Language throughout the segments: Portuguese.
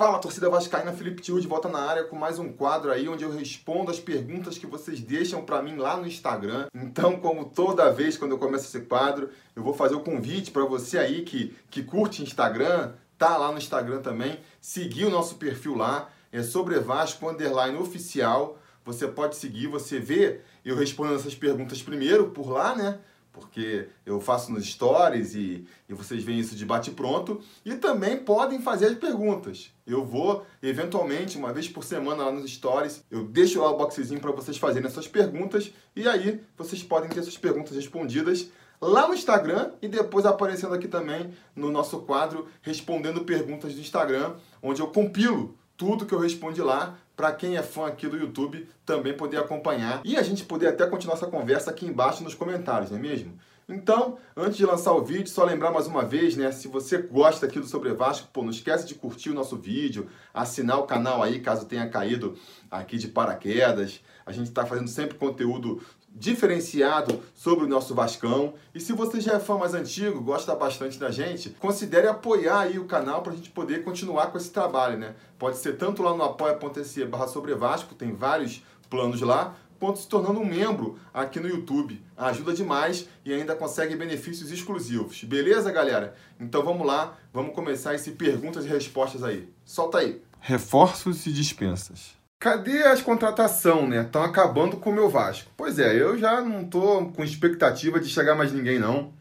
Fala, torcida vascaína, Felipe Tio de volta na área com mais um quadro aí onde eu respondo as perguntas que vocês deixam para mim lá no Instagram. Então, como toda vez quando eu começo esse quadro, eu vou fazer o convite para você aí que, que curte Instagram, tá lá no Instagram também, seguir o nosso perfil lá, é sobre Vasco underline oficial. Você pode seguir, você vê eu respondendo essas perguntas primeiro por lá, né? Porque eu faço nos stories e, e vocês veem isso de bate-pronto. E também podem fazer as perguntas. Eu vou, eventualmente, uma vez por semana lá nos stories, eu deixo lá o boxezinho para vocês fazerem essas perguntas. E aí vocês podem ter suas perguntas respondidas lá no Instagram e depois aparecendo aqui também no nosso quadro Respondendo Perguntas do Instagram, onde eu compilo tudo que eu respondi lá para quem é fã aqui do YouTube também poder acompanhar e a gente poder até continuar essa conversa aqui embaixo nos comentários, não é mesmo? Então, antes de lançar o vídeo, só lembrar mais uma vez, né? Se você gosta aqui do Sobre Vasco, pô, não esquece de curtir o nosso vídeo, assinar o canal aí, caso tenha caído aqui de paraquedas. A gente está fazendo sempre conteúdo diferenciado sobre o nosso Vascão. E se você já é fã mais antigo, gosta bastante da gente, considere apoiar aí o canal para a gente poder continuar com esse trabalho, né? Pode ser tanto lá no apoia.se barra sobre Vasco, tem vários planos lá, quanto se tornando um membro aqui no YouTube. Ajuda demais e ainda consegue benefícios exclusivos. Beleza, galera? Então vamos lá, vamos começar esse perguntas e respostas aí. Solta aí. Reforços e dispensas. Cadê as contratação, né? Estão acabando com o meu Vasco. Pois é, eu já não tô com expectativa de chegar mais ninguém, não.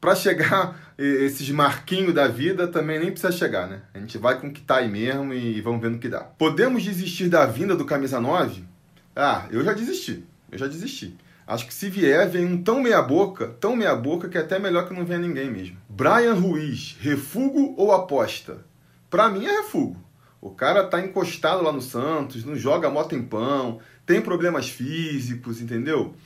Para chegar esses marquinhos da vida também nem precisa chegar, né? A gente vai com o que tá aí mesmo e vamos ver no que dá. Podemos desistir da vinda do camisa 9? Ah, eu já desisti. Eu já desisti. Acho que se vier, vem um tão meia-boca, tão meia-boca, que é até melhor que não venha ninguém mesmo. Brian Ruiz, refugo ou aposta? Pra mim é refugo. O cara tá encostado lá no Santos, não joga mó tempão, tem problemas físicos, entendeu?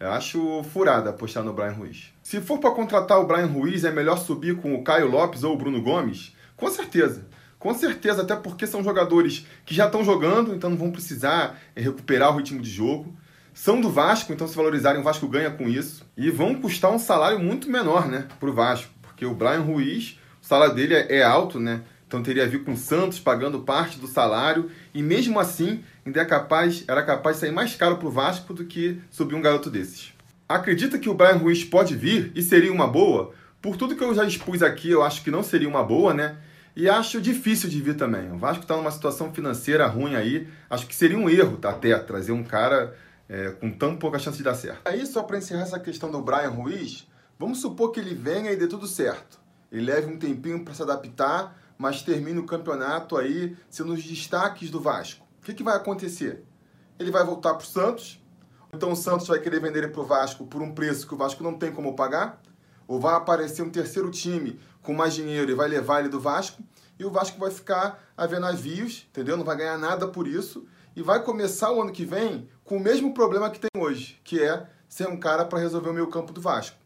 Eu acho furada apostar no Brian Ruiz. Se for para contratar o Brian Ruiz, é melhor subir com o Caio Lopes ou o Bruno Gomes? Com certeza. Com certeza, até porque são jogadores que já estão jogando, então não vão precisar recuperar o ritmo de jogo. São do Vasco, então se valorizarem, o Vasco ganha com isso. E vão custar um salário muito menor, né, pro Vasco. Porque o Brian Ruiz, o salário dele é, é alto, né? Então teria a ver com o Santos pagando parte do salário e mesmo assim ainda é capaz, era capaz de sair mais caro para o Vasco do que subir um garoto desses. Acredita que o Brian Ruiz pode vir e seria uma boa? Por tudo que eu já expus aqui, eu acho que não seria uma boa, né? E acho difícil de vir também. O Vasco está numa situação financeira ruim aí. Acho que seria um erro tá, até trazer um cara é, com tão pouca chance de dar certo. Aí, só para encerrar essa questão do Brian Ruiz, vamos supor que ele venha e dê tudo certo. Ele leve um tempinho para se adaptar, mas termine o campeonato aí sendo os destaques do Vasco. O que, que vai acontecer? Ele vai voltar para o Santos, então o Santos vai querer vender ele para o Vasco por um preço que o Vasco não tem como pagar, ou vai aparecer um terceiro time com mais dinheiro e vai levar ele do Vasco, e o Vasco vai ficar a ver navios, entendeu? Não vai ganhar nada por isso, e vai começar o ano que vem com o mesmo problema que tem hoje, que é ser um cara para resolver o meio campo do Vasco.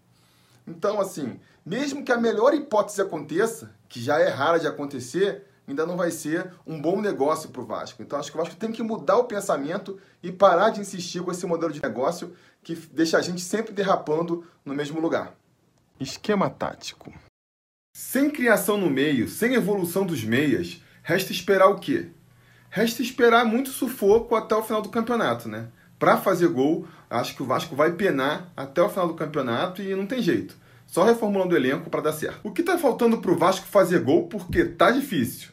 Então, assim, mesmo que a melhor hipótese aconteça, que já é rara de acontecer, ainda não vai ser um bom negócio para o Vasco. Então acho que o Vasco tem que mudar o pensamento e parar de insistir com esse modelo de negócio que deixa a gente sempre derrapando no mesmo lugar. Esquema tático. Sem criação no meio, sem evolução dos meias, resta esperar o quê? Resta esperar muito sufoco até o final do campeonato, né? Para fazer gol, acho que o Vasco vai penar até o final do campeonato e não tem jeito. Só reformulando o elenco para dar certo. O que tá faltando pro Vasco fazer gol porque tá difícil?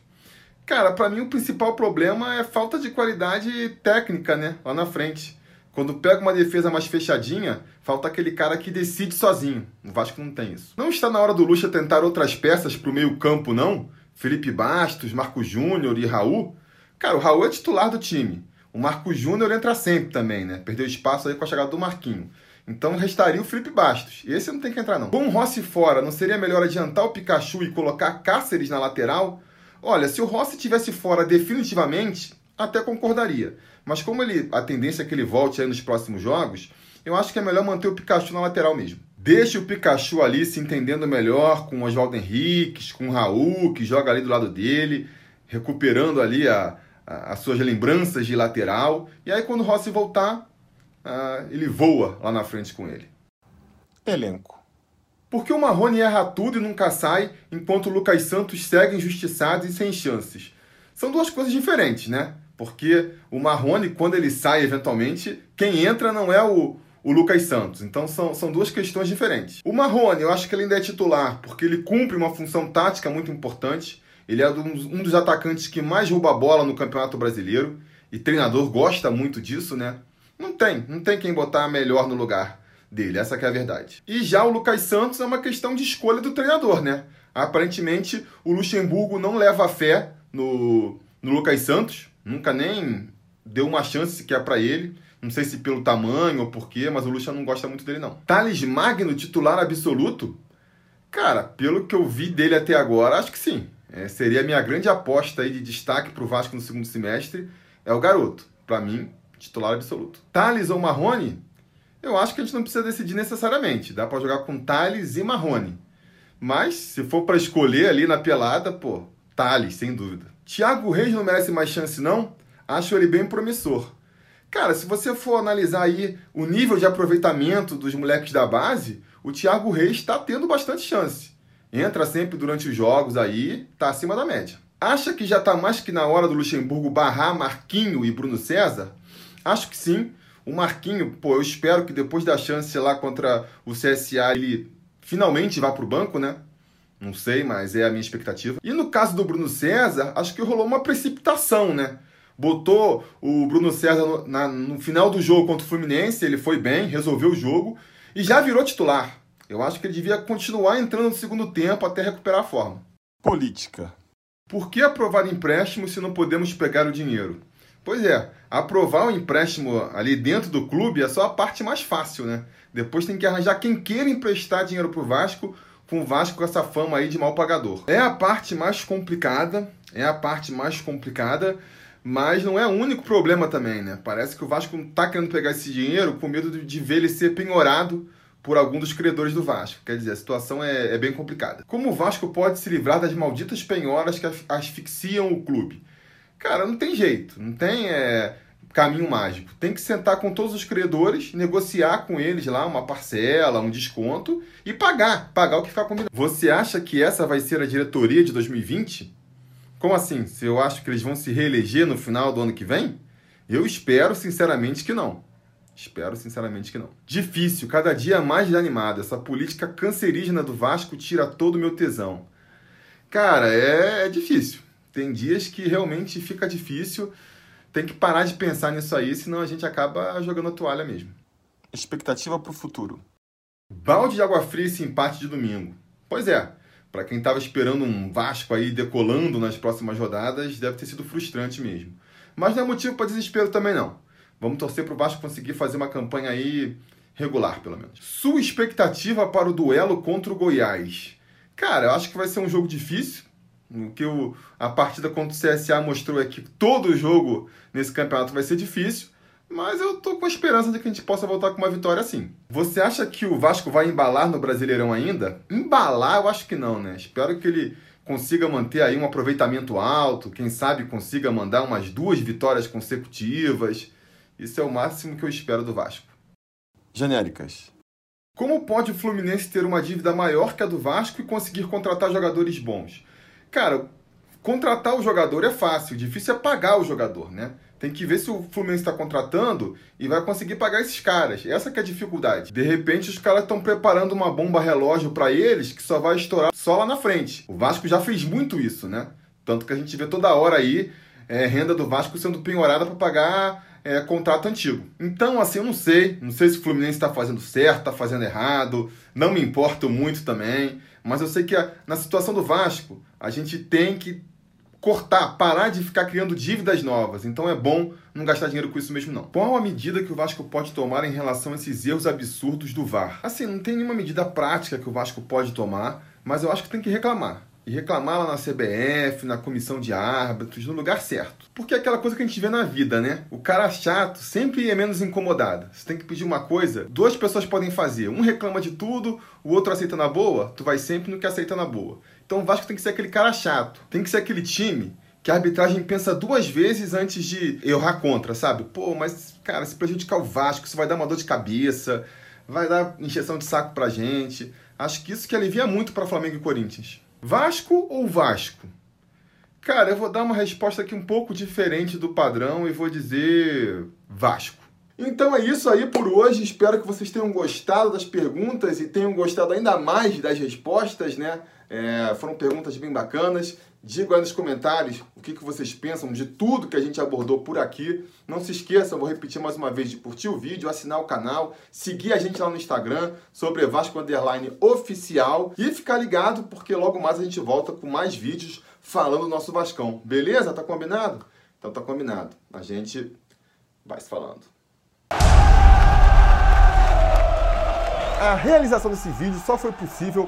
Cara, para mim o principal problema é falta de qualidade técnica, né? Lá na frente. Quando pega uma defesa mais fechadinha, falta aquele cara que decide sozinho. O Vasco não tem isso. Não está na hora do Lucha tentar outras peças pro meio-campo, não? Felipe Bastos, Marco Júnior e Raul? Cara, o Raul é titular do time. O Marco Júnior entra sempre também, né? Perdeu espaço aí com a chegada do Marquinho. Então restaria o Felipe Bastos. Esse não tem que entrar, não. Com o Rossi fora, não seria melhor adiantar o Pikachu e colocar Cáceres na lateral? Olha, se o Rossi tivesse fora definitivamente, até concordaria. Mas como ele, a tendência é que ele volte aí nos próximos jogos, eu acho que é melhor manter o Pikachu na lateral mesmo. Deixe o Pikachu ali se entendendo melhor com o Oswaldo Henriques, com o Raul, que joga ali do lado dele, recuperando ali a, as suas lembranças de lateral. E aí, quando o Rossi voltar, uh, ele voa lá na frente com ele. Elenco. Porque o Marrone erra tudo e nunca sai, enquanto o Lucas Santos segue injustiçado e sem chances? São duas coisas diferentes, né? Porque o Marrone, quando ele sai eventualmente, quem entra não é o, o Lucas Santos. Então são, são duas questões diferentes. O Marrone, eu acho que ele ainda é titular, porque ele cumpre uma função tática muito importante. Ele é um dos atacantes que mais rouba a bola no Campeonato Brasileiro. E treinador gosta muito disso, né? Não tem, não tem quem botar melhor no lugar dele, essa é a verdade. E já o Lucas Santos é uma questão de escolha do treinador, né? Aparentemente o Luxemburgo não leva fé no, no Lucas Santos, nunca nem deu uma chance sequer para ele. Não sei se pelo tamanho ou porquê, mas o Lucha não gosta muito dele, não. Thales Magno, titular absoluto? Cara, pelo que eu vi dele até agora, acho que sim. É, seria a minha grande aposta aí de destaque para o Vasco no segundo semestre. É o garoto. Para mim, titular absoluto. Thales ou Marrone? Eu acho que a gente não precisa decidir necessariamente. Dá para jogar com Thales e Marrone. Mas, se for para escolher ali na pelada, pô, Thales, sem dúvida. Thiago Reis não merece mais chance, não? Acho ele bem promissor. Cara, se você for analisar aí o nível de aproveitamento dos moleques da base, o Thiago Reis está tendo bastante chance. Entra sempre durante os jogos aí, tá acima da média. Acha que já tá mais que na hora do Luxemburgo barrar Marquinho e Bruno César? Acho que sim. O Marquinho, pô, eu espero que depois da chance lá contra o CSA ele finalmente vá pro banco, né? Não sei, mas é a minha expectativa. E no caso do Bruno César, acho que rolou uma precipitação, né? Botou o Bruno César no, na, no final do jogo contra o Fluminense, ele foi bem, resolveu o jogo e já virou titular. Eu acho que ele devia continuar entrando no segundo tempo até recuperar a forma. Política. Por que aprovar empréstimo se não podemos pegar o dinheiro? Pois é, aprovar o empréstimo ali dentro do clube é só a parte mais fácil, né? Depois tem que arranjar quem queira emprestar dinheiro pro Vasco com o Vasco com essa fama aí de mal pagador. É a parte mais complicada, é a parte mais complicada, mas não é o único problema também, né? Parece que o Vasco não tá querendo pegar esse dinheiro com medo de ver ele ser penhorado por algum dos credores do Vasco. Quer dizer, a situação é, é bem complicada. Como o Vasco pode se livrar das malditas penhoras que asfixiam o clube? Cara, não tem jeito, não tem é, caminho mágico. Tem que sentar com todos os credores, negociar com eles lá uma parcela, um desconto e pagar, pagar o que ficar combinado. Você acha que essa vai ser a diretoria de 2020? Como assim? Se eu acho que eles vão se reeleger no final do ano que vem? Eu espero sinceramente que não. Espero sinceramente que não. Difícil, cada dia mais desanimado. Essa política cancerígena do Vasco tira todo o meu tesão. Cara, é, é difícil. Tem dias que realmente fica difícil tem que parar de pensar nisso aí, senão a gente acaba jogando a toalha mesmo. Expectativa para o futuro. Balde de água fria esse empate de domingo. Pois é, para quem estava esperando um Vasco aí decolando nas próximas rodadas, deve ter sido frustrante mesmo. Mas não é motivo para desespero também não. Vamos torcer para o Vasco conseguir fazer uma campanha aí regular, pelo menos. Sua expectativa para o duelo contra o Goiás? Cara, eu acho que vai ser um jogo difícil. O que o, a partida contra o CSA mostrou é que todo jogo nesse campeonato vai ser difícil, mas eu tô com a esperança de que a gente possa voltar com uma vitória assim. Você acha que o Vasco vai embalar no Brasileirão ainda? Embalar, eu acho que não, né? Espero que ele consiga manter aí um aproveitamento alto, quem sabe consiga mandar umas duas vitórias consecutivas. Isso é o máximo que eu espero do Vasco. Genéricas. Como pode o Fluminense ter uma dívida maior que a do Vasco e conseguir contratar jogadores bons? Cara, contratar o jogador é fácil, o difícil é pagar o jogador, né? Tem que ver se o Fluminense está contratando e vai conseguir pagar esses caras. Essa que é a dificuldade. De repente, os caras estão preparando uma bomba relógio para eles que só vai estourar só lá na frente. O Vasco já fez muito isso, né? Tanto que a gente vê toda hora aí é, renda do Vasco sendo penhorada para pagar é, contrato antigo. Então, assim, eu não sei. Não sei se o Fluminense está fazendo certo, está fazendo errado. Não me importo muito também. Mas eu sei que a, na situação do Vasco, a gente tem que cortar, parar de ficar criando dívidas novas. Então é bom não gastar dinheiro com isso mesmo não. Qual a medida que o Vasco pode tomar em relação a esses erros absurdos do VAR? Assim, não tem nenhuma medida prática que o Vasco pode tomar, mas eu acho que tem que reclamar e reclamar lá na CBF, na comissão de árbitros, no lugar certo. Porque é aquela coisa que a gente vê na vida, né? O cara chato sempre é menos incomodado. Você tem que pedir uma coisa, duas pessoas podem fazer. Um reclama de tudo, o outro aceita na boa, tu vai sempre no que aceita na boa. Então o Vasco tem que ser aquele cara chato. Tem que ser aquele time que a arbitragem pensa duas vezes antes de errar contra, sabe? Pô, mas, cara, se prejudicar o Vasco, isso vai dar uma dor de cabeça, vai dar injeção de saco pra gente. Acho que isso que alivia muito para Flamengo e Corinthians. Vasco ou Vasco? Cara, eu vou dar uma resposta aqui um pouco diferente do padrão e vou dizer Vasco. Então é isso aí por hoje. Espero que vocês tenham gostado das perguntas e tenham gostado ainda mais das respostas, né? É, foram perguntas bem bacanas. Diga aí nos comentários o que, que vocês pensam de tudo que a gente abordou por aqui. Não se esqueçam, vou repetir mais uma vez, de curtir o vídeo, assinar o canal, seguir a gente lá no Instagram, sobre Vasco Underline Oficial e ficar ligado porque logo mais a gente volta com mais vídeos falando do nosso Vascão. Beleza? Tá combinado? Então tá combinado. A gente vai se falando. A realização desse vídeo só foi possível